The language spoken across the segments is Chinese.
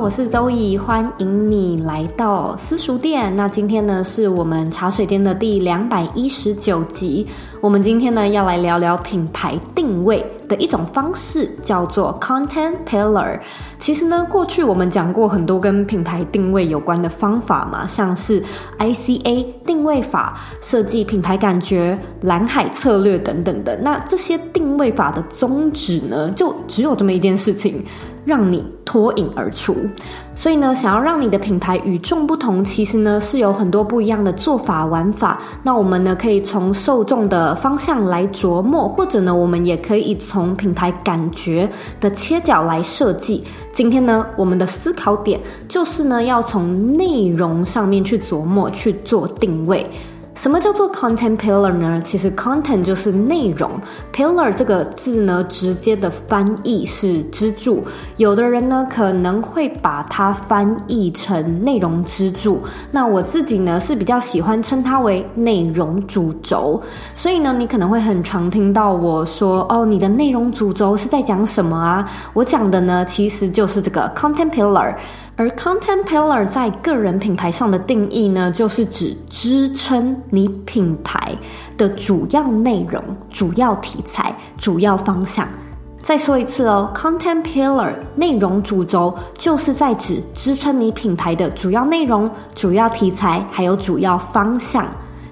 我是周怡欢迎你来到私塾店。那今天呢，是我们茶水间的第两百一十九集。我们今天呢，要来聊聊品牌定位的一种方式，叫做 Content Pillar。其实呢，过去我们讲过很多跟品牌定位有关的方法嘛，像是 ICA 定位法、设计品牌感觉、蓝海策略等等的。那这些定位法的宗旨呢，就只有这么一件事情。让你脱颖而出，所以呢，想要让你的品牌与众不同，其实呢是有很多不一样的做法玩法。那我们呢可以从受众的方向来琢磨，或者呢我们也可以从品牌感觉的切角来设计。今天呢，我们的思考点就是呢要从内容上面去琢磨，去做定位。什么叫做 content pillar 呢？其实 content 就是内容，pillar 这个字呢，直接的翻译是支柱。有的人呢，可能会把它翻译成内容支柱。那我自己呢，是比较喜欢称它为内容主轴。所以呢，你可能会很常听到我说：“哦，你的内容主轴是在讲什么啊？”我讲的呢，其实就是这个 content pillar。而 content pillar 在个人品牌上的定义呢，就是指支撑你品牌的主要内容、主要题材、主要方向。再说一次哦，content pillar 内容主轴就是在指支撑你品牌的主要内容、主要题材，还有主要方向。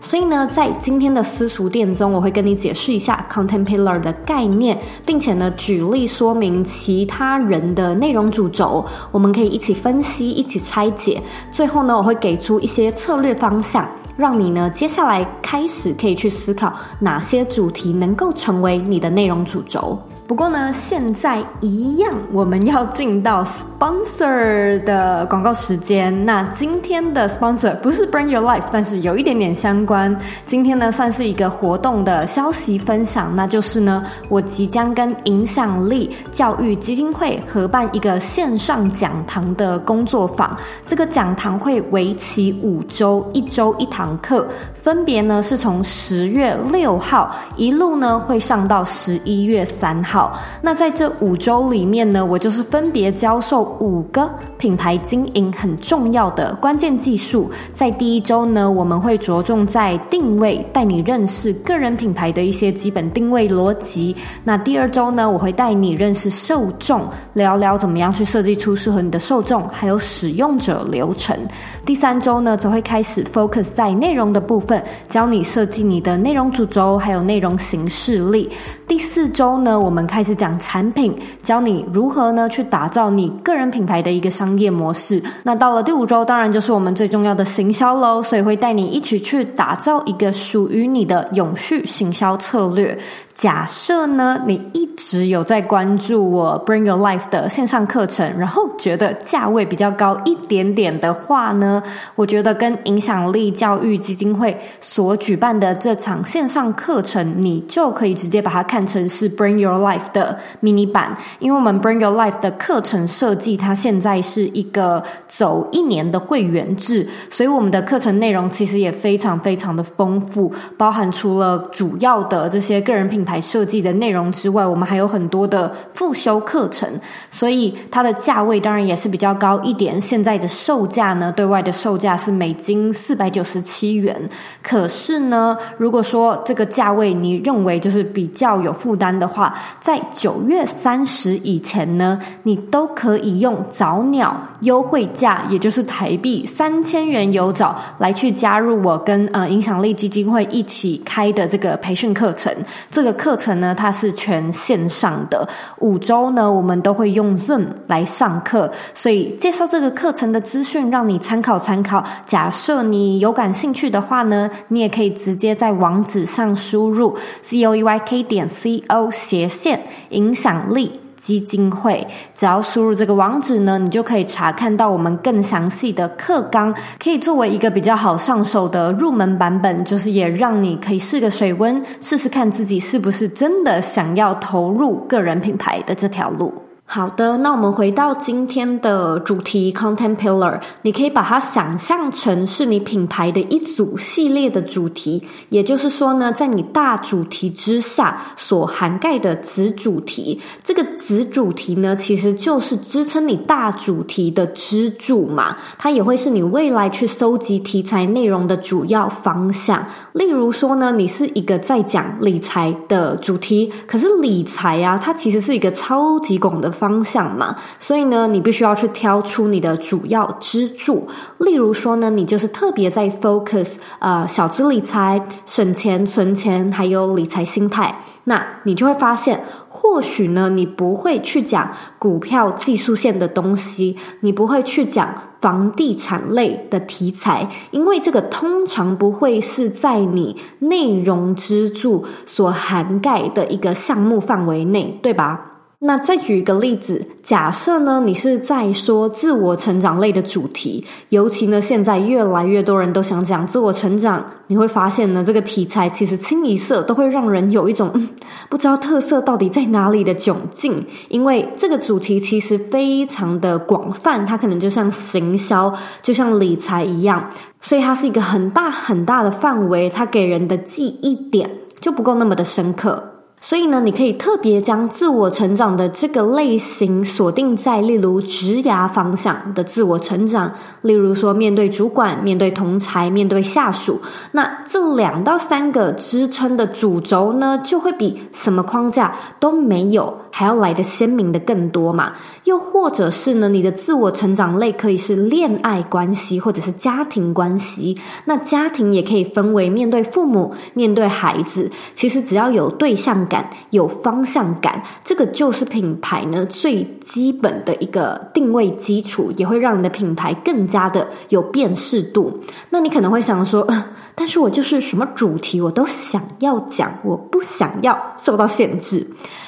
所以呢，在今天的私塾店中，我会跟你解释一下 content pillar 的概念，并且呢，举例说明其他人的内容主轴，我们可以一起分析，一起拆解。最后呢，我会给出一些策略方向，让你呢，接下来开始可以去思考哪些主题能够成为你的内容主轴。不过呢，现在一样，我们要进到 sponsor 的广告时间。那今天的 sponsor 不是 Bring Your Life，但是有一点点相关。今天呢，算是一个活动的消息分享，那就是呢，我即将跟影响力教育基金会合办一个线上讲堂的工作坊。这个讲堂会为期五周，一周一堂课，分别呢是从十月六号一路呢会上到十一月三号。好，那在这五周里面呢，我就是分别教授五个品牌经营很重要的关键技术。在第一周呢，我们会着重在定位，带你认识个人品牌的一些基本定位逻辑。那第二周呢，我会带你认识受众，聊聊怎么样去设计出适合你的受众，还有使用者流程。第三周呢，则会开始 focus 在内容的部分，教你设计你的内容主轴，还有内容形式力。第四周呢，我们开始讲产品，教你如何呢去打造你个人品牌的一个商业模式。那到了第五周，当然就是我们最重要的行销喽，所以会带你一起去打造一个属于你的永续行销策略。假设呢，你一直有在关注我 Bring Your Life 的线上课程，然后觉得价位比较高一点点的话呢，我觉得跟影响力教育基金会所举办的这场线上课程，你就可以直接把它看成是 Bring Your Life 的迷你版，因为我们 Bring Your Life 的课程设计，它现在是一个走一年的会员制，所以我们的课程内容其实也非常非常的丰富，包含除了主要的这些个人品台设计的内容之外，我们还有很多的复修课程，所以它的价位当然也是比较高一点。现在的售价呢，对外的售价是美金四百九十七元。可是呢，如果说这个价位你认为就是比较有负担的话，在九月三十以前呢，你都可以用早鸟优惠价，也就是台币三千元有找来去加入我跟呃影响力基金会一起开的这个培训课程。这个课程呢，它是全线上的，五周呢，我们都会用 Zoom 来上课，所以介绍这个课程的资讯让你参考参考。假设你有感兴趣的话呢，你也可以直接在网址上输入 zoeyk 点 co 斜线影响力。基金会，只要输入这个网址呢，你就可以查看到我们更详细的课纲，可以作为一个比较好上手的入门版本，就是也让你可以试个水温，试试看自己是不是真的想要投入个人品牌的这条路。好的，那我们回到今天的主题 Content Pillar，你可以把它想象成是你品牌的一组系列的主题，也就是说呢，在你大主题之下所涵盖的子主题，这个子主题呢，其实就是支撑你大主题的支柱嘛，它也会是你未来去搜集题材内容的主要方向。例如说呢，你是一个在讲理财的主题，可是理财啊，它其实是一个超级广的。方向嘛，所以呢，你必须要去挑出你的主要支柱。例如说呢，你就是特别在 focus 呃小资理财、省钱、存钱，还有理财心态，那你就会发现，或许呢，你不会去讲股票技术线的东西，你不会去讲房地产类的题材，因为这个通常不会是在你内容支柱所涵盖的一个项目范围内，对吧？那再举一个例子，假设呢，你是在说自我成长类的主题，尤其呢，现在越来越多人都想讲自我成长，你会发现呢，这个题材其实清一色都会让人有一种，嗯，不知道特色到底在哪里的窘境，因为这个主题其实非常的广泛，它可能就像行销，就像理财一样，所以它是一个很大很大的范围，它给人的记忆点就不够那么的深刻。所以呢，你可以特别将自我成长的这个类型锁定在，例如职涯方向的自我成长，例如说面对主管、面对同才、面对下属，那这两到三个支撑的主轴呢，就会比什么框架都没有还要来的鲜明的更多嘛。又或者是呢，你的自我成长类可以是恋爱关系，或者是家庭关系。那家庭也可以分为面对父母、面对孩子，其实只要有对象感，有方向感，这个就是品牌呢最基本的一个定位基础，也会让你的品牌更加的有辨识度。那你可能会想说，呃，但是我就是什么主题我都想要讲，我不想要受到限制。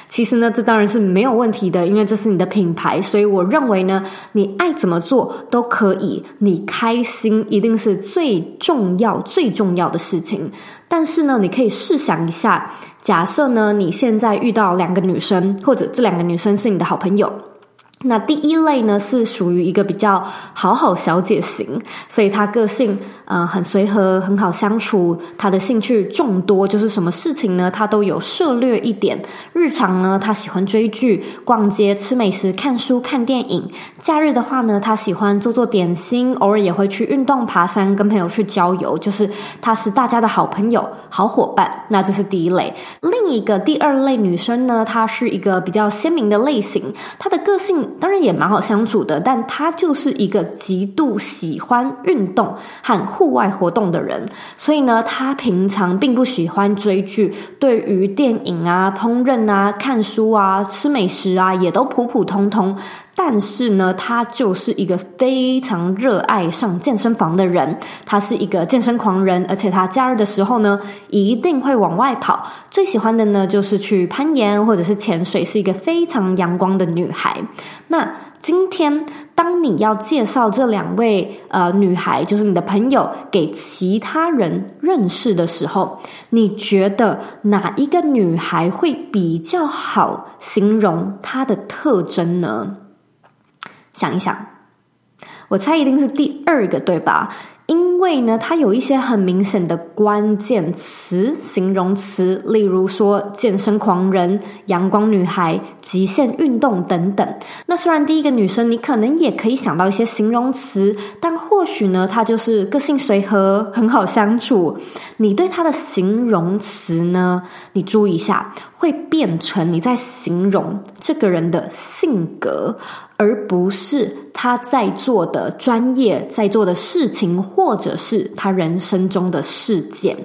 其实呢，这当然是没有问题的，因为这是你的品牌，所以我认为呢，你爱怎么做都可以，你开心一定是最重要、最重要的事情。但是呢，你可以试想一下，假设呢，你现在遇到两个女生，或者这两个女生是你的好朋友。那第一类呢，是属于一个比较好好小姐型，所以她个性呃很随和，很好相处。她的兴趣众多，就是什么事情呢，她都有涉猎一点。日常呢，她喜欢追剧、逛街、吃美食、看书、看电影。假日的话呢，她喜欢做做点心，偶尔也会去运动、爬山，跟朋友去郊游。就是她是大家的好朋友、好伙伴。那这是第一类。另一个第二类女生呢，她是一个比较鲜明的类型，她的个性。当然也蛮好相处的，但他就是一个极度喜欢运动和户外活动的人，所以呢，他平常并不喜欢追剧，对于电影啊、烹饪啊、看书啊、吃美食啊，也都普普通通。但是呢，他就是一个非常热爱上健身房的人，他是一个健身狂人，而且他假日的时候呢，一定会往外跑。最喜欢的呢，就是去攀岩或者是潜水，是一个非常阳光的女孩。那今天，当你要介绍这两位呃女孩，就是你的朋友给其他人认识的时候，你觉得哪一个女孩会比较好形容她的特征呢？想一想，我猜一定是第二个，对吧？因为呢，它有一些很明显的关键词、形容词，例如说健身狂人、阳光女孩、极限运动等等。那虽然第一个女生你可能也可以想到一些形容词，但或许呢，她就是个性随和，很好相处。你对她的形容词呢，你注意一下，会变成你在形容这个人的性格，而不是他在做的专业、在做的事情，或者是他人生中的事件。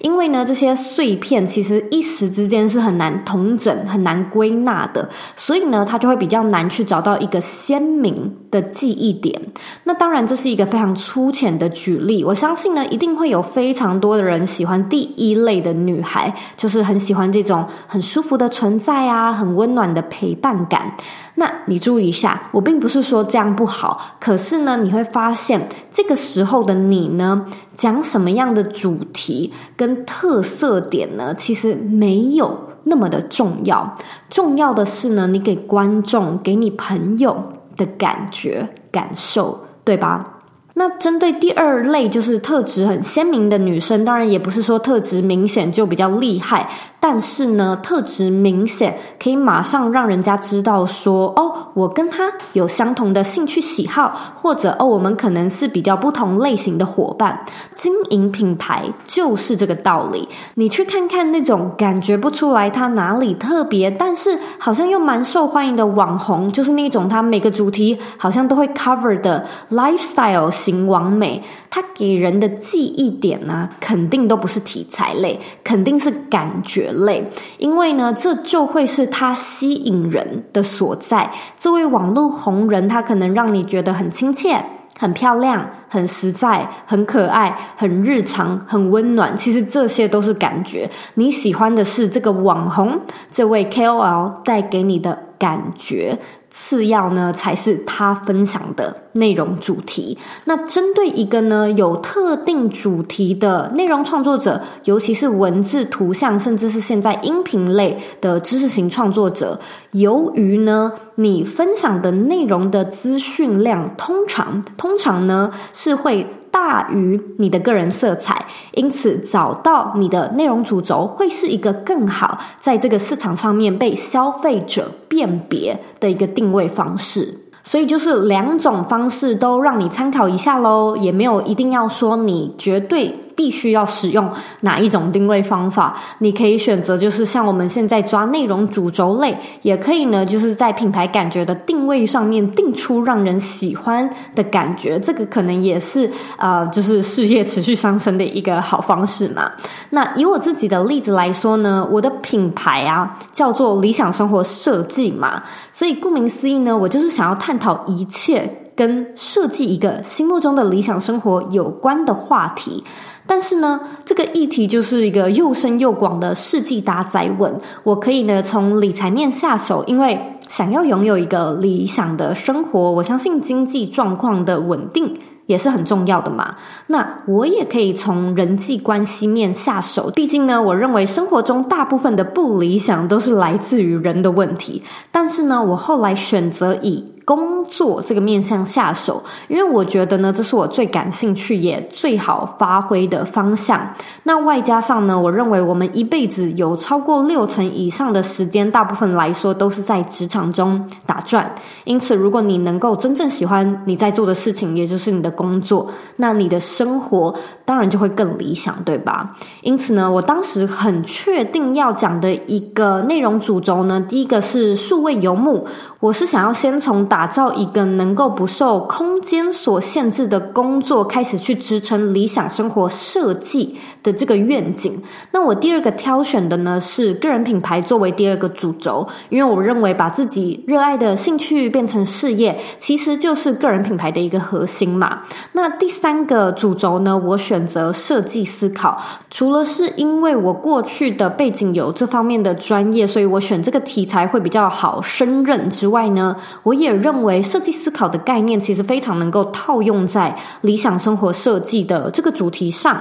因为呢，这些碎片其实一时之间是很难统整、很难归纳的，所以呢，他就会比较难去找到一个鲜明的记忆点。那当然，这是一个非常粗浅的举例。我相信呢，一定会有非常多的人喜欢第一类的女孩，就是很喜欢这种很舒服的存在啊，很温暖的陪伴感。那你注意一下，我并不是说这样 不好，可是呢，你会发现这个时候的你呢，讲什么样的主题跟特色点呢，其实没有那么的重要。重要的是呢，你给观众、给你朋友的感觉、感受，对吧？那针对第二类，就是特质很鲜明的女生，当然也不是说特质明显就比较厉害。但是呢，特质明显可以马上让人家知道说，哦，我跟他有相同的兴趣喜好，或者哦，我们可能是比较不同类型的伙伴。经营品牌就是这个道理。你去看看那种感觉不出来他哪里特别，但是好像又蛮受欢迎的网红，就是那种他每个主题好像都会 cover 的 lifestyle 型网美，它给人的记忆点呢，肯定都不是题材类，肯定是感觉类，因为呢，这就会是它吸引人的所在。这位网络红人，他可能让你觉得很亲切、很漂亮、很实在、很可爱、很日常、很温暖。其实这些都是感觉，你喜欢的是这个网红，这位 KOL 带给你的感觉。次要呢，才是他分享的内容主题。那针对一个呢，有特定主题的内容创作者，尤其是文字、图像，甚至是现在音频类的知识型创作者，由于呢，你分享的内容的资讯量通常通常呢是会。大于你的个人色彩，因此找到你的内容主轴会是一个更好在这个市场上面被消费者辨别的一个定位方式。所以就是两种方式都让你参考一下喽，也没有一定要说你绝对。必须要使用哪一种定位方法？你可以选择，就是像我们现在抓内容主轴类，也可以呢，就是在品牌感觉的定位上面定出让人喜欢的感觉。这个可能也是呃，就是事业持续上升的一个好方式嘛。那以我自己的例子来说呢，我的品牌啊叫做理想生活设计嘛，所以顾名思义呢，我就是想要探讨一切跟设计一个心目中的理想生活有关的话题。但是呢，这个议题就是一个又深又广的世纪大哉问。我可以呢从理财面下手，因为想要拥有一个理想的生活，我相信经济状况的稳定也是很重要的嘛。那我也可以从人际关系面下手，毕竟呢，我认为生活中大部分的不理想都是来自于人的问题。但是呢，我后来选择以工作这个面向下手，因为我觉得呢，这是我最感兴趣也最好发挥的方向。那外加上呢，我认为我们一辈子有超过六成以上的时间，大部分来说都是在职场中打转。因此，如果你能够真正喜欢你在做的事情，也就是你的工作，那你的生活当然就会更理想，对吧？因此呢，我当时很确定要讲的一个内容主轴呢，第一个是数位游牧，我是想要先从。打造一个能够不受空间所限制的工作，开始去支撑理想生活设计。的这个愿景。那我第二个挑选的呢，是个人品牌作为第二个主轴，因为我认为把自己热爱的兴趣变成事业，其实就是个人品牌的一个核心嘛。那第三个主轴呢，我选择设计思考，除了是因为我过去的背景有这方面的专业，所以我选这个题材会比较好胜任之外呢，我也。认为设计思考的概念其实非常能够套用在理想生活设计的这个主题上，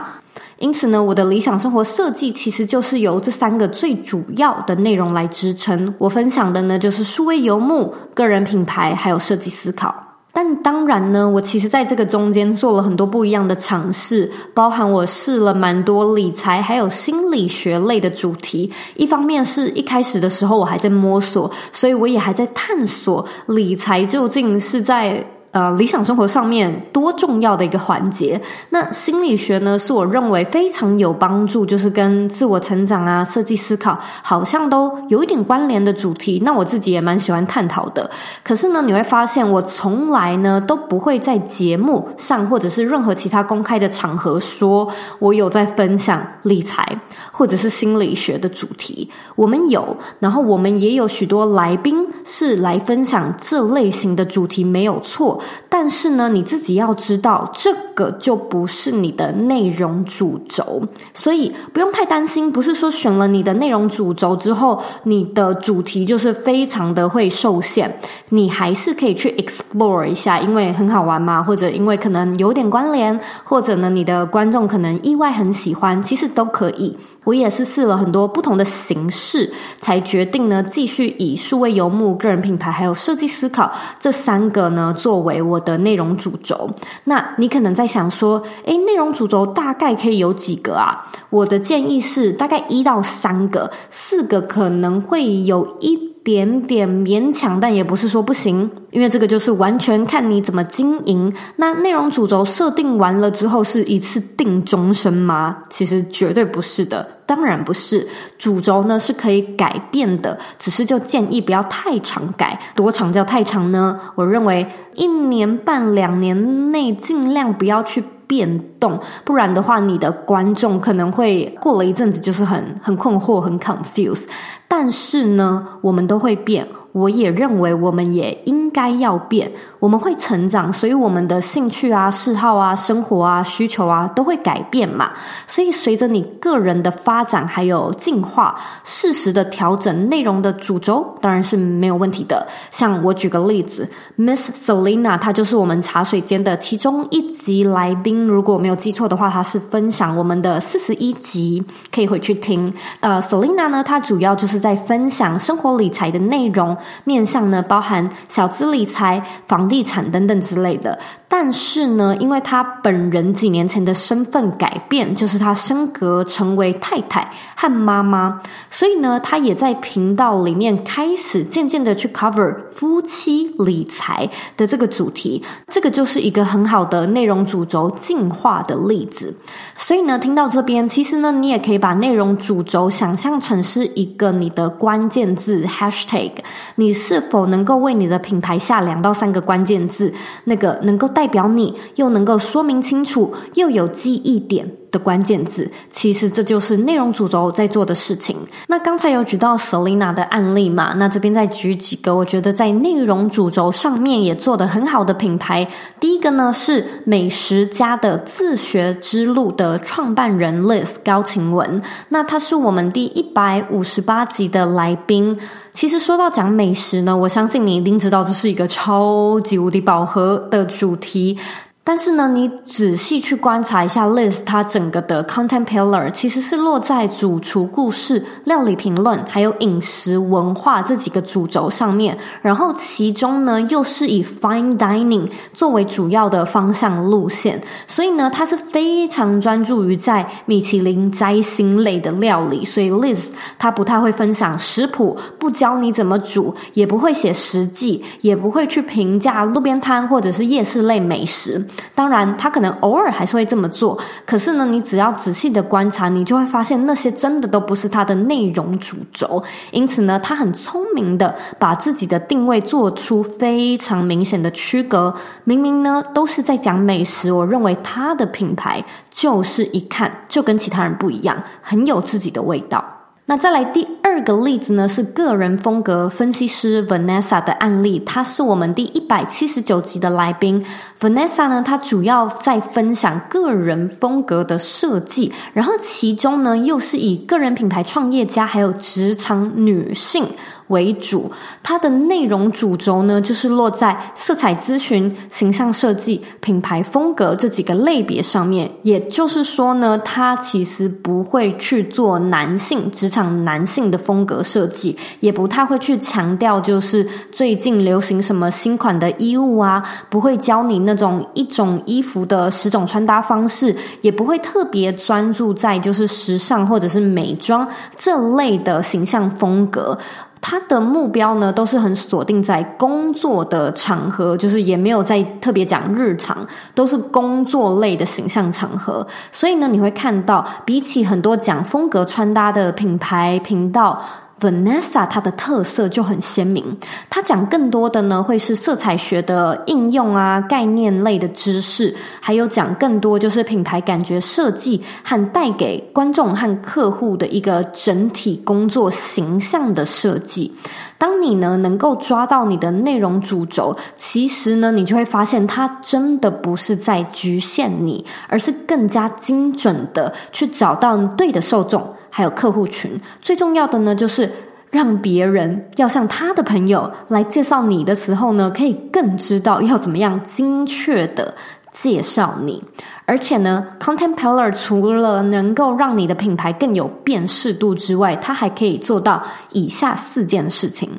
因此呢，我的理想生活设计其实就是由这三个最主要的内容来支撑。我分享的呢，就是数位游牧、个人品牌还有设计思考。但当然呢，我其实在这个中间做了很多不一样的尝试，包含我试了蛮多理财还有心理学类的主题。一方面是一开始的时候我还在摸索，所以我也还在探索理财究竟是在呃，理想生活上面多重要的一个环节。那心理学呢，是我认为非常有帮助，就是跟自我成长啊、设计思考好像都有一点关联的主题。那我自己也蛮喜欢探讨的。可是呢，你会发现我从来呢都不会在节目上或者是任何其他公开的场合说我有在分享理财或者是心理学的主题。我们有，然后我们也有许多来宾是来分享这类型的主题，没有错。但是呢，你自己要知道，这个就不是你的内容主轴，所以不用太担心。不是说选了你的内容主轴之后，你的主题就是非常的会受限。你还是可以去 explore 一下，因为很好玩嘛，或者因为可能有点关联，或者呢，你的观众可能意外很喜欢，其实都可以。我也是试了很多不同的形式，才决定呢，继续以数位游牧、个人品牌还有设计思考这三个呢作为我的内容主轴。那你可能在想说，诶，内容主轴大概可以有几个啊？我的建议是大概一到三个，四个可能会有一点点勉强，但也不是说不行，因为这个就是完全看你怎么经营。那内容主轴设定完了之后，是一次定终身吗？其实绝对不是的，当然不是。主轴呢是可以改变的，只是就建议不要太长改。多长叫太长呢？我认为一年半两年内尽量不要去变动，不然的话，你的观众可能会过了一阵子就是很很困惑、很 confuse。但是呢，我们都会变。我也认为我们也应该要变，我们会成长，所以我们的兴趣啊、嗜好啊、生活啊、需求啊都会改变嘛。所以随着你个人的发展还有进化，适时的调整内容的主轴当然是没有问题的。像我举个例子，Miss Selina 她就是我们茶水间的其中一集来宾。如果没有记错的话，她是分享我们的四十一集，可以回去听。呃，Selina 呢，她主要就是在分享生活理财的内容。面向呢，包含小资理财、房地产等等之类的。但是呢，因为他本人几年前的身份改变，就是他升格成为太太和妈妈，所以呢，他也在频道里面开始渐渐的去 cover 夫妻理财的这个主题。这个就是一个很好的内容主轴进化的例子。所以呢，听到这边，其实呢，你也可以把内容主轴想象成是一个你的关键字 hashtag。你是否能够为你的品牌下两到三个关键字，那个能够带代表你又能够说明清楚，又有记忆点。的关键字，其实这就是内容主轴在做的事情。那刚才有举到 Selina 的案例嘛，那这边再举几个，我觉得在内容主轴上面也做得很好的品牌。第一个呢是美食家的自学之路的创办人 Liz 高晴雯，那他是我们第一百五十八集的来宾。其实说到讲美食呢，我相信你一定知道这是一个超级无敌饱和的主题。但是呢，你仔细去观察一下 Liz 它整个的 content pillar，其实是落在主厨故事、料理评论，还有饮食文化这几个主轴上面。然后其中呢，又是以 fine dining 作为主要的方向路线，所以呢，它是非常专注于在米其林摘星类的料理。所以 Liz 它不太会分享食谱，不教你怎么煮，也不会写食记，也不会去评价路边摊或者是夜市类美食。当然，他可能偶尔还是会这么做。可是呢，你只要仔细的观察，你就会发现那些真的都不是他的内容主轴。因此呢，他很聪明的把自己的定位做出非常明显的区隔。明明呢都是在讲美食，我认为他的品牌就是一看就跟其他人不一样，很有自己的味道。那再来第二个例子呢，是个人风格分析师 Vanessa 的案例。她是我们第一百七十九集的来宾。Vanessa 呢，她主要在分享个人风格的设计，然后其中呢，又是以个人品牌创业家还有职场女性为主，它的内容主轴呢，就是落在色彩咨询、形象设计、品牌风格这几个类别上面。也就是说呢，它其实不会去做男性职场男性的风格设计，也不太会去强调就是最近流行什么新款的衣物啊，不会教你那种一种衣服的十种穿搭方式，也不会特别专注在就是时尚或者是美妆这类的形象风格。他的目标呢，都是很锁定在工作的场合，就是也没有在特别讲日常，都是工作类的形象场合。所以呢，你会看到，比起很多讲风格穿搭的品牌频道。Vanessa 它的特色就很鲜明，它讲更多的呢会是色彩学的应用啊，概念类的知识，还有讲更多就是品牌感觉设计和带给观众和客户的一个整体工作形象的设计。当你呢能够抓到你的内容主轴，其实呢你就会发现它真的不是在局限你，而是更加精准的去找到对的受众。还有客户群，最重要的呢，就是让别人要向他的朋友来介绍你的时候呢，可以更知道要怎么样精确的介绍你。而且呢，Content Pillar 除了能够让你的品牌更有辨识度之外，它还可以做到以下四件事情。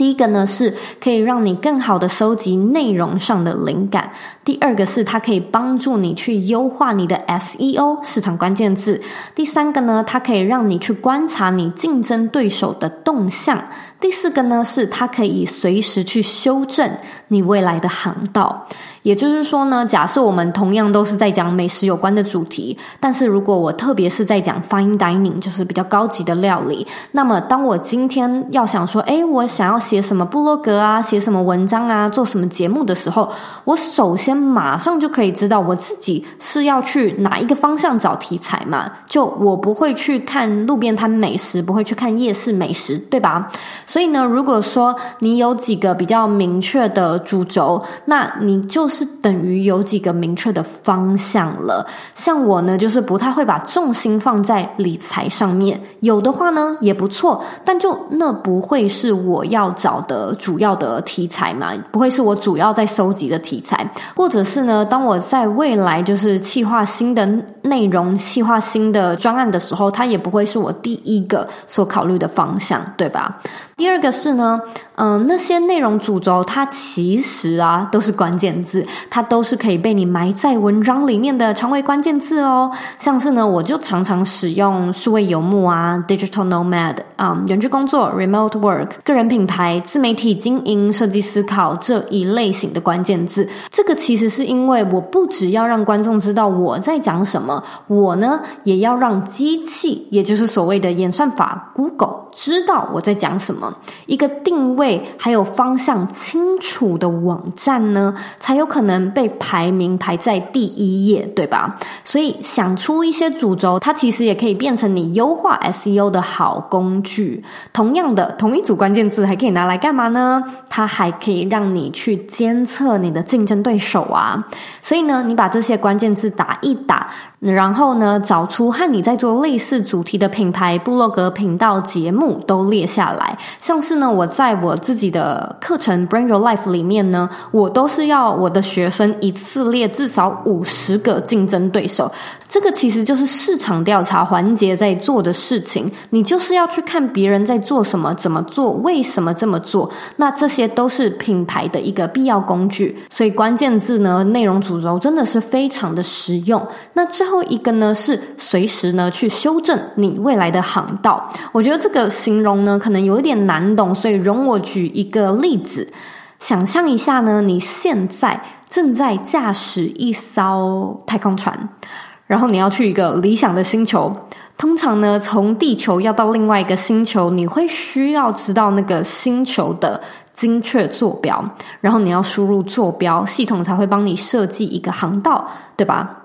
第一个呢，是可以让你更好的收集内容上的灵感。第二个是它可以帮助你去优化你的 SEO 市场关键字。第三个呢，它可以让你去观察你竞争对手的动向。第四个呢，是它可以随时去修正你未来的航道。也就是说呢，假设我们同样都是在讲美食有关的主题，但是如果我特别是在讲 fine dining，就是比较高级的料理，那么当我今天要想说，诶，我想要写什么部落格啊，写什么文章啊，做什么节目的时候，我首先马上就可以知道我自己是要去哪一个方向找题材嘛。就我不会去看路边摊美食，不会去看夜市美食，对吧？所以呢，如果说你有几个比较明确的主轴，那你就。是等于有几个明确的方向了。像我呢，就是不太会把重心放在理财上面。有的话呢，也不错，但就那不会是我要找的主要的题材嘛，不会是我主要在搜集的题材。或者是呢，当我在未来就是企划新的内容、企划新的专案的时候，它也不会是我第一个所考虑的方向，对吧？第二个是呢，嗯、那些内容主轴，它其实啊都是关键字，它都是可以被你埋在文章里面的长尾关键字哦。像是呢，我就常常使用数位游牧啊，digital nomad 啊、嗯，远距工作，remote work，个人品牌，自媒体经营，设计思考这一类型的关键字。这个其实是因为我不只要让观众知道我在讲什么，我呢也要让机器，也就是所谓的演算法 Google 知道我在讲什么。一个定位还有方向清楚的网站呢，才有可能被排名排在第一页，对吧？所以想出一些主轴，它其实也可以变成你优化 SEO 的好工具。同样的，同一组关键字还可以拿来干嘛呢？它还可以让你去监测你的竞争对手啊。所以呢，你把这些关键字打一打。然后呢，找出和你在做类似主题的品牌、部落格、频道、节目都列下来。像是呢，我在我自己的课程《Bring Your Life》里面呢，我都是要我的学生一次列至少五十个竞争对手。这个其实就是市场调查环节在做的事情。你就是要去看别人在做什么、怎么做、为什么这么做。那这些都是品牌的一个必要工具。所以关键字呢，内容主轴真的是非常的实用。那最后后一个呢，是随时呢去修正你未来的航道。我觉得这个形容呢，可能有一点难懂，所以容我举一个例子。想象一下呢，你现在正在驾驶一艘太空船，然后你要去一个理想的星球。通常呢，从地球要到另外一个星球，你会需要知道那个星球的精确坐标，然后你要输入坐标，系统才会帮你设计一个航道，对吧？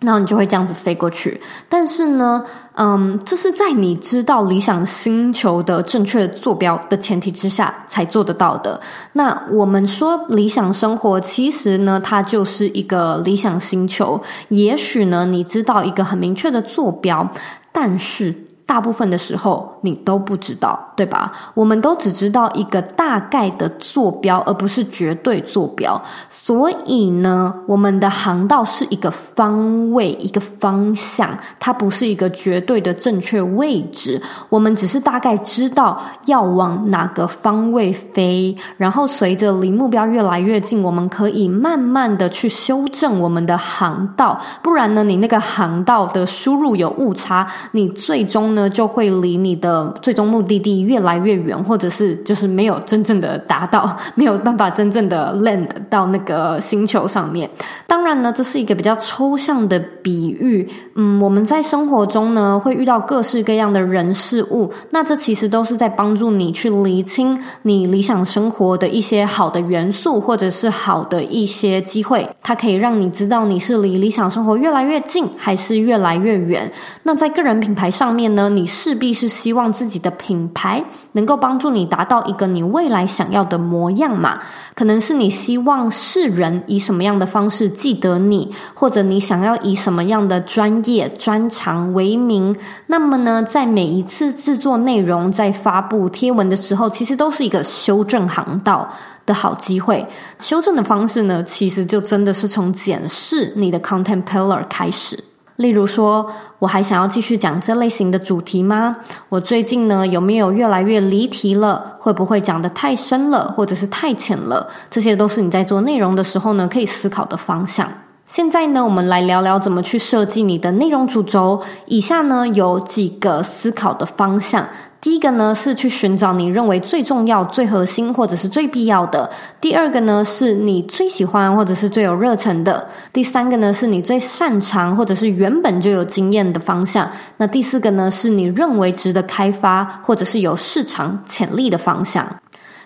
然后你就会这样子飞过去，但是呢，嗯，这是在你知道理想星球的正确坐标的前提之下才做得到的。那我们说理想生活，其实呢，它就是一个理想星球。也许呢，你知道一个很明确的坐标，但是。大部分的时候你都不知道，对吧？我们都只知道一个大概的坐标，而不是绝对坐标。所以呢，我们的航道是一个方位，一个方向，它不是一个绝对的正确位置。我们只是大概知道要往哪个方位飞，然后随着离目标越来越近，我们可以慢慢的去修正我们的航道。不然呢，你那个航道的输入有误差，你最终呢，呢，就会离你的最终目的地越来越远，或者是就是没有真正的达到，没有办法真正的 land 到那个星球上面。当然呢，这是一个比较抽象的比喻。嗯，我们在生活中呢，会遇到各式各样的人事物，那这其实都是在帮助你去厘清你理想生活的一些好的元素，或者是好的一些机会。它可以让你知道你是离理想生活越来越近，还是越来越远。那在个人品牌上面呢，你势必是希望自己的品牌能够帮助你达到一个你未来想要的模样嘛？可能是你希望世人以什么样的方式记得你，或者你想要以什么样的专业专长为名。那么呢，在每一次制作内容、在发布贴文的时候，其实都是一个修正航道的好机会。修正的方式呢，其实就真的是从检视你的 content pillar 开始。例如说，我还想要继续讲这类型的主题吗？我最近呢，有没有越来越离题了？会不会讲得太深了，或者是太浅了？这些都是你在做内容的时候呢，可以思考的方向。现在呢，我们来聊聊怎么去设计你的内容主轴。以下呢，有几个思考的方向。第一个呢，是去寻找你认为最重要、最核心或者是最必要的；第二个呢，是你最喜欢或者是最有热忱的；第三个呢，是你最擅长或者是原本就有经验的方向；那第四个呢，是你认为值得开发或者是有市场潜力的方向。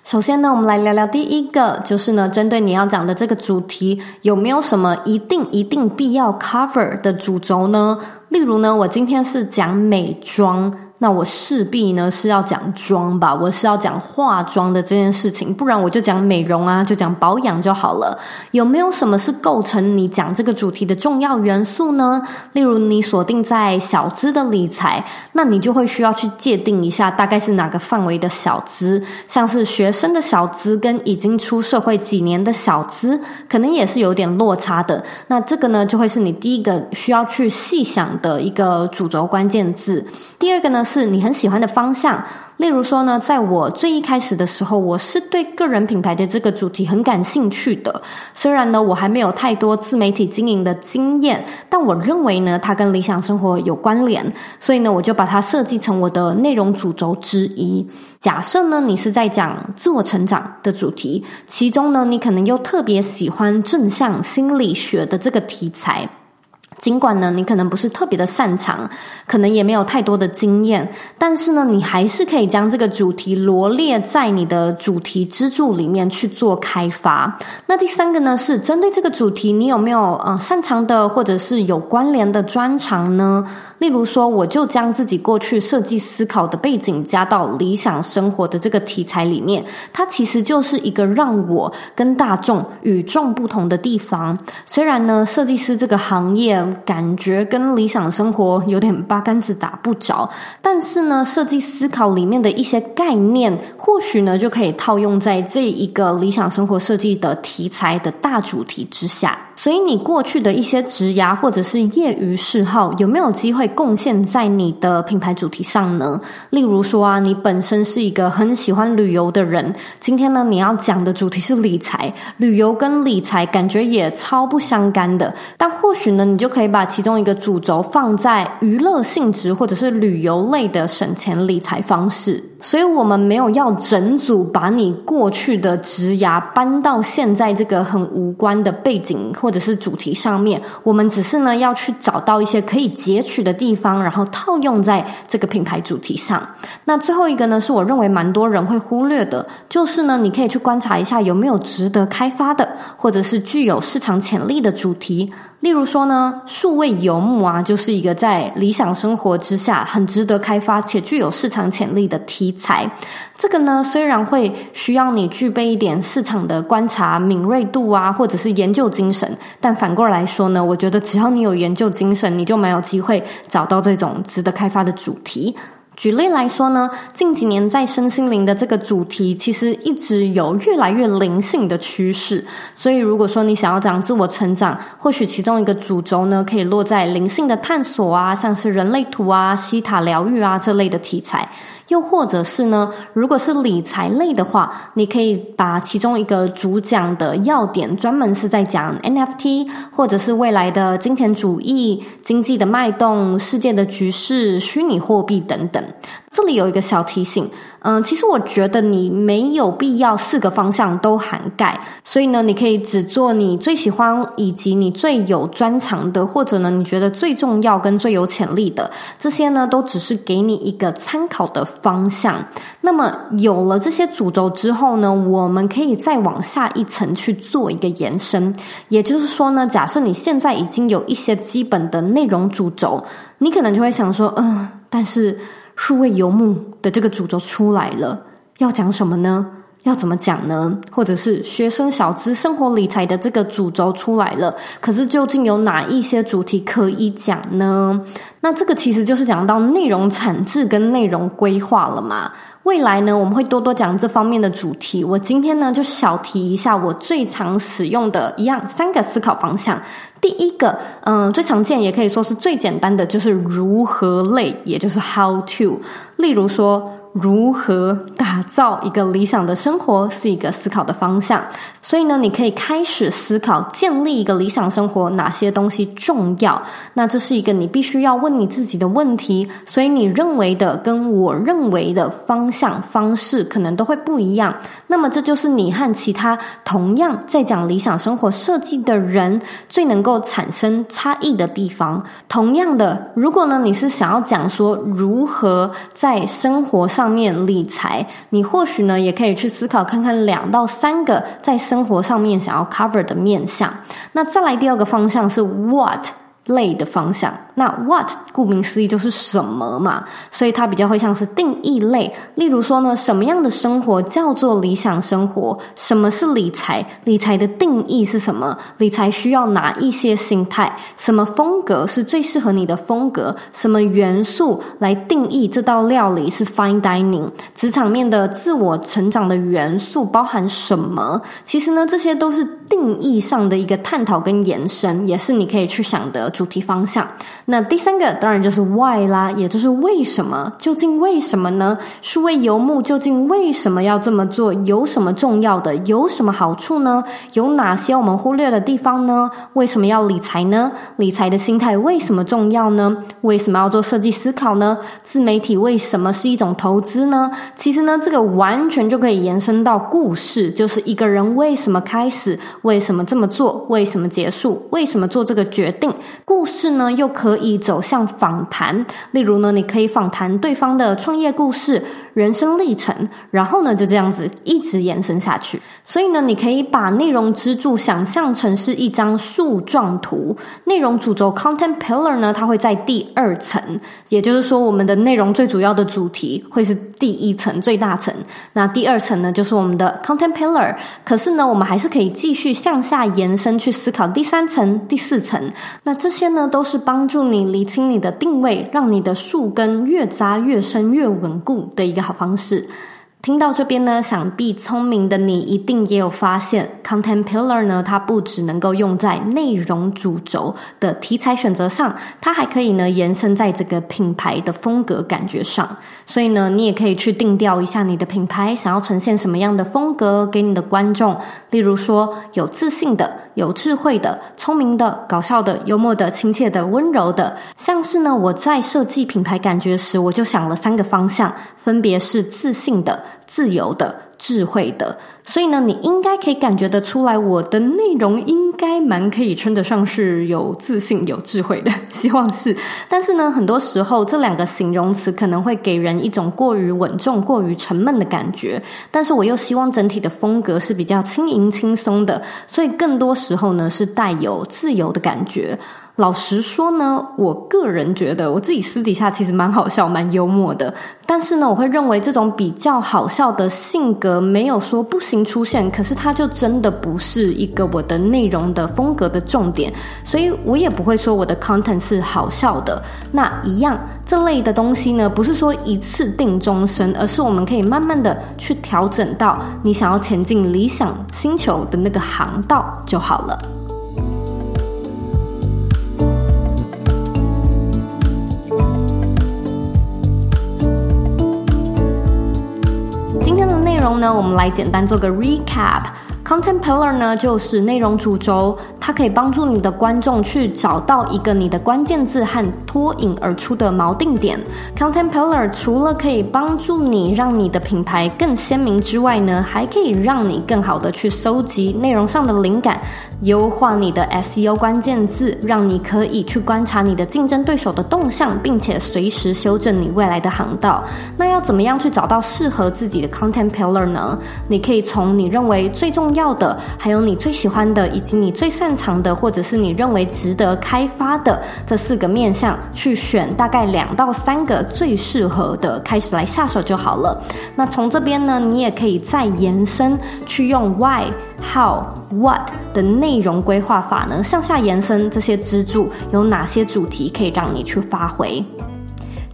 首先呢，我们来聊聊第一个，就是呢，针对你要讲的这个主题，有没有什么一定一定必要 cover 的主轴呢？例如呢，我今天是讲美妆。那我势必呢是要讲妆吧，我是要讲化妆的这件事情，不然我就讲美容啊，就讲保养就好了。有没有什么是构成你讲这个主题的重要元素呢？例如你锁定在小资的理财，那你就会需要去界定一下，大概是哪个范围的小资，像是学生的小资跟已经出社会几年的小资，可能也是有点落差的。那这个呢，就会是你第一个需要去细想的一个主轴关键字。第二个呢，是你很喜欢的方向。例如说呢，在我最一开始的时候，我是对个人品牌的这个主题很感兴趣的。虽然呢，我还没有太多自媒体经营的经验，但我认为呢，它跟理想生活有关联，所以呢，我就把它设计成我的内容主轴之一。假设呢，你是在讲自我成长的主题，其中呢，你可能又特别喜欢正向心理学的这个题材。尽管呢，你可能不是特别的擅长，可能也没有太多的经验，但是呢，你还是可以将这个主题罗列在你的主题支柱里面去做开发。那第三个呢，是针对这个主题，你有没有呃擅长的或者是有关联的专长呢？例如说，我就将自己过去设计思考的背景加到理想生活的这个题材里面，它其实就是一个让我跟大众与众不同的地方。虽然呢，设计师这个行业，感觉跟理想生活有点八竿子打不着，但是呢，设计思考里面的一些概念，或许呢就可以套用在这一个理想生活设计的题材的大主题之下。所以，你过去的一些职涯或者是业余嗜好，有没有机会贡献在你的品牌主题上呢？例如说啊，你本身是一个很喜欢旅游的人，今天呢，你要讲的主题是理财，旅游跟理财感觉也超不相干的，但或许呢，你就可以把其中一个主轴放在娱乐性质或者是旅游类的省钱理财方式。所以我们没有要整组把你过去的职涯搬到现在这个很无关的背景或者是主题上面，我们只是呢要去找到一些可以截取的地方，然后套用在这个品牌主题上。那最后一个呢，是我认为蛮多人会忽略的，就是呢，你可以去观察一下有没有值得开发的，或者是具有市场潜力的主题。例如说呢，数位游牧啊，就是一个在理想生活之下很值得开发且具有市场潜力的题材。这个呢，虽然会需要你具备一点市场的观察敏锐度啊，或者是研究精神，但反过来说呢，我觉得只要你有研究精神，你就蛮有机会找到这种值得开发的主题。举例来说呢，近几年在身心灵的这个主题，其实一直有越来越灵性的趋势。所以，如果说你想要讲自我成长，或许其中一个主轴呢，可以落在灵性的探索啊，像是人类图啊、西塔疗愈啊这类的题材。又或者是呢，如果是理财类的话，你可以把其中一个主讲的要点，专门是在讲 NFT，或者是未来的金钱主义、经济的脉动、世界的局势、虚拟货币等等。这里有一个小提醒，嗯，其实我觉得你没有必要四个方向都涵盖，所以呢，你可以只做你最喜欢以及你最有专长的，或者呢，你觉得最重要跟最有潜力的，这些呢，都只是给你一个参考的方向。那么有了这些主轴之后呢，我们可以再往下一层去做一个延伸。也就是说呢，假设你现在已经有一些基本的内容主轴，你可能就会想说，嗯，但是。数位游牧的这个主轴出来了，要讲什么呢？要怎么讲呢？或者是学生小资生活理财的这个主轴出来了，可是究竟有哪一些主题可以讲呢？那这个其实就是讲到内容产制跟内容规划了嘛。未来呢，我们会多多讲这方面的主题。我今天呢，就小提一下我最常使用的一样三个思考方向。第一个，嗯、最常见也可以说是最简单的，就是如何类，也就是 how to。例如说。如何打造一个理想的生活是一个思考的方向，所以呢，你可以开始思考建立一个理想生活哪些东西重要。那这是一个你必须要问你自己的问题，所以你认为的跟我认为的方向方式可能都会不一样。那么这就是你和其他同样在讲理想生活设计的人最能够产生差异的地方。同样的，如果呢，你是想要讲说如何在生活上。上面理财，你或许呢也可以去思考看看两到三个在生活上面想要 cover 的面向。那再来第二个方向是 what。类的方向，那 what 顾名思义就是什么嘛，所以它比较会像是定义类。例如说呢，什么样的生活叫做理想生活？什么是理财？理财的定义是什么？理财需要哪一些心态？什么风格是最适合你的风格？什么元素来定义这道料理是 fine dining？职场面的自我成长的元素包含什么？其实呢，这些都是定义上的一个探讨跟延伸，也是你可以去想的。主题方向，那第三个当然就是 why 啦，也就是为什么？究竟为什么呢？数位游牧究竟为什么要这么做？有什么重要的？有什么好处呢？有哪些我们忽略的地方呢？为什么要理财呢？理财的心态为什么重要呢？为什么要做设计思考呢？自媒体为什么是一种投资呢？其实呢，这个完全就可以延伸到故事，就是一个人为什么开始，为什么这么做，为什么结束，为什么做这个决定。故事呢，又可可以走向访谈，例如呢，你可以访谈对方的创业故事。人生历程，然后呢，就这样子一直延伸下去。所以呢，你可以把内容支柱想象成是一张树状图。内容主轴 （content pillar） 呢，它会在第二层，也就是说，我们的内容最主要的主题会是第一层最大层。那第二层呢，就是我们的 content pillar。可是呢，我们还是可以继续向下延伸去思考第三层、第四层。那这些呢，都是帮助你理清你的定位，让你的树根越扎越深、越稳固的一个好方式。听到这边呢，想必聪明的你一定也有发现，Content Pillar 呢，它不只能够用在内容主轴的题材选择上，它还可以呢延伸在这个品牌的风格感觉上。所以呢，你也可以去定调一下你的品牌想要呈现什么样的风格给你的观众。例如说，有自信的、有智慧的、聪明的、搞笑的、幽默的、亲切的、温柔的。像是呢，我在设计品牌感觉时，我就想了三个方向，分别是自信的。自由的。智慧的，所以呢，你应该可以感觉得出来，我的内容应该蛮可以称得上是有自信、有智慧的，希望是。但是呢，很多时候这两个形容词可能会给人一种过于稳重、过于沉闷的感觉。但是我又希望整体的风格是比较轻盈、轻松的，所以更多时候呢是带有自由的感觉。老实说呢，我个人觉得我自己私底下其实蛮好笑、蛮幽默的。但是呢，我会认为这种比较好笑的性格没有说不行出现，可是它就真的不是一个我的内容的风格的重点，所以我也不会说我的 content 是好笑的。那一样这类的东西呢，不是说一次定终身，而是我们可以慢慢的去调整到你想要前进理想星球的那个航道就好了。内容呢，我们来简单做个 recap。Content Pillar 呢，就是内容主轴，它可以帮助你的观众去找到一个你的关键字和脱颖而出的锚定点。Content Pillar 除了可以帮助你让你的品牌更鲜明之外呢，还可以让你更好的去搜集内容上的灵感，优化你的 SEO 关键字，让你可以去观察你的竞争对手的动向，并且随时修正你未来的航道。那要怎么样去找到适合自己的 Content Pillar 呢？你可以从你认为最重要的，还有你最喜欢的，以及你最擅长的，或者是你认为值得开发的这四个面向，去选大概两到三个最适合的，开始来下手就好了。那从这边呢，你也可以再延伸，去用 Why、How、What 的内容规划法呢，向下延伸这些支柱有哪些主题可以让你去发挥。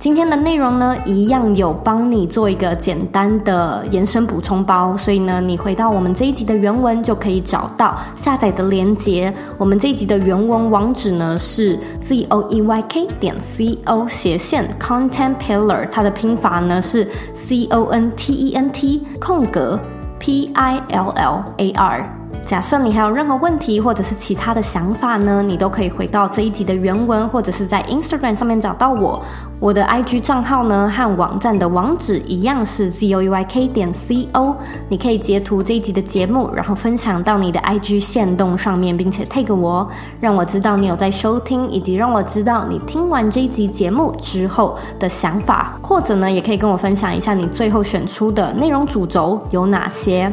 今天的内容呢，一样有帮你做一个简单的延伸补充包，所以呢，你回到我们这一集的原文就可以找到下载的连接。我们这一集的原文网址呢是 z o e y k 点 c o 斜线 content pillar，它的拼法呢是 c o n t e n t 空格 p i l l a r。假设你还有任何问题或者是其他的想法呢，你都可以回到这一集的原文，或者是在 Instagram 上面找到我。我的 IG 账号呢和网站的网址一样是 zoeyk 点 co。你可以截图这一集的节目，然后分享到你的 IG 线动上面，并且 tag 我，让我知道你有在收听，以及让我知道你听完这一集节目之后的想法，或者呢，也可以跟我分享一下你最后选出的内容主轴有哪些。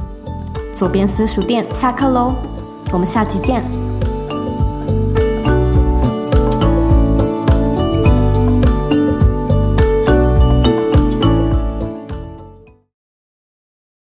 左边私塾店下课喽，我们下期见。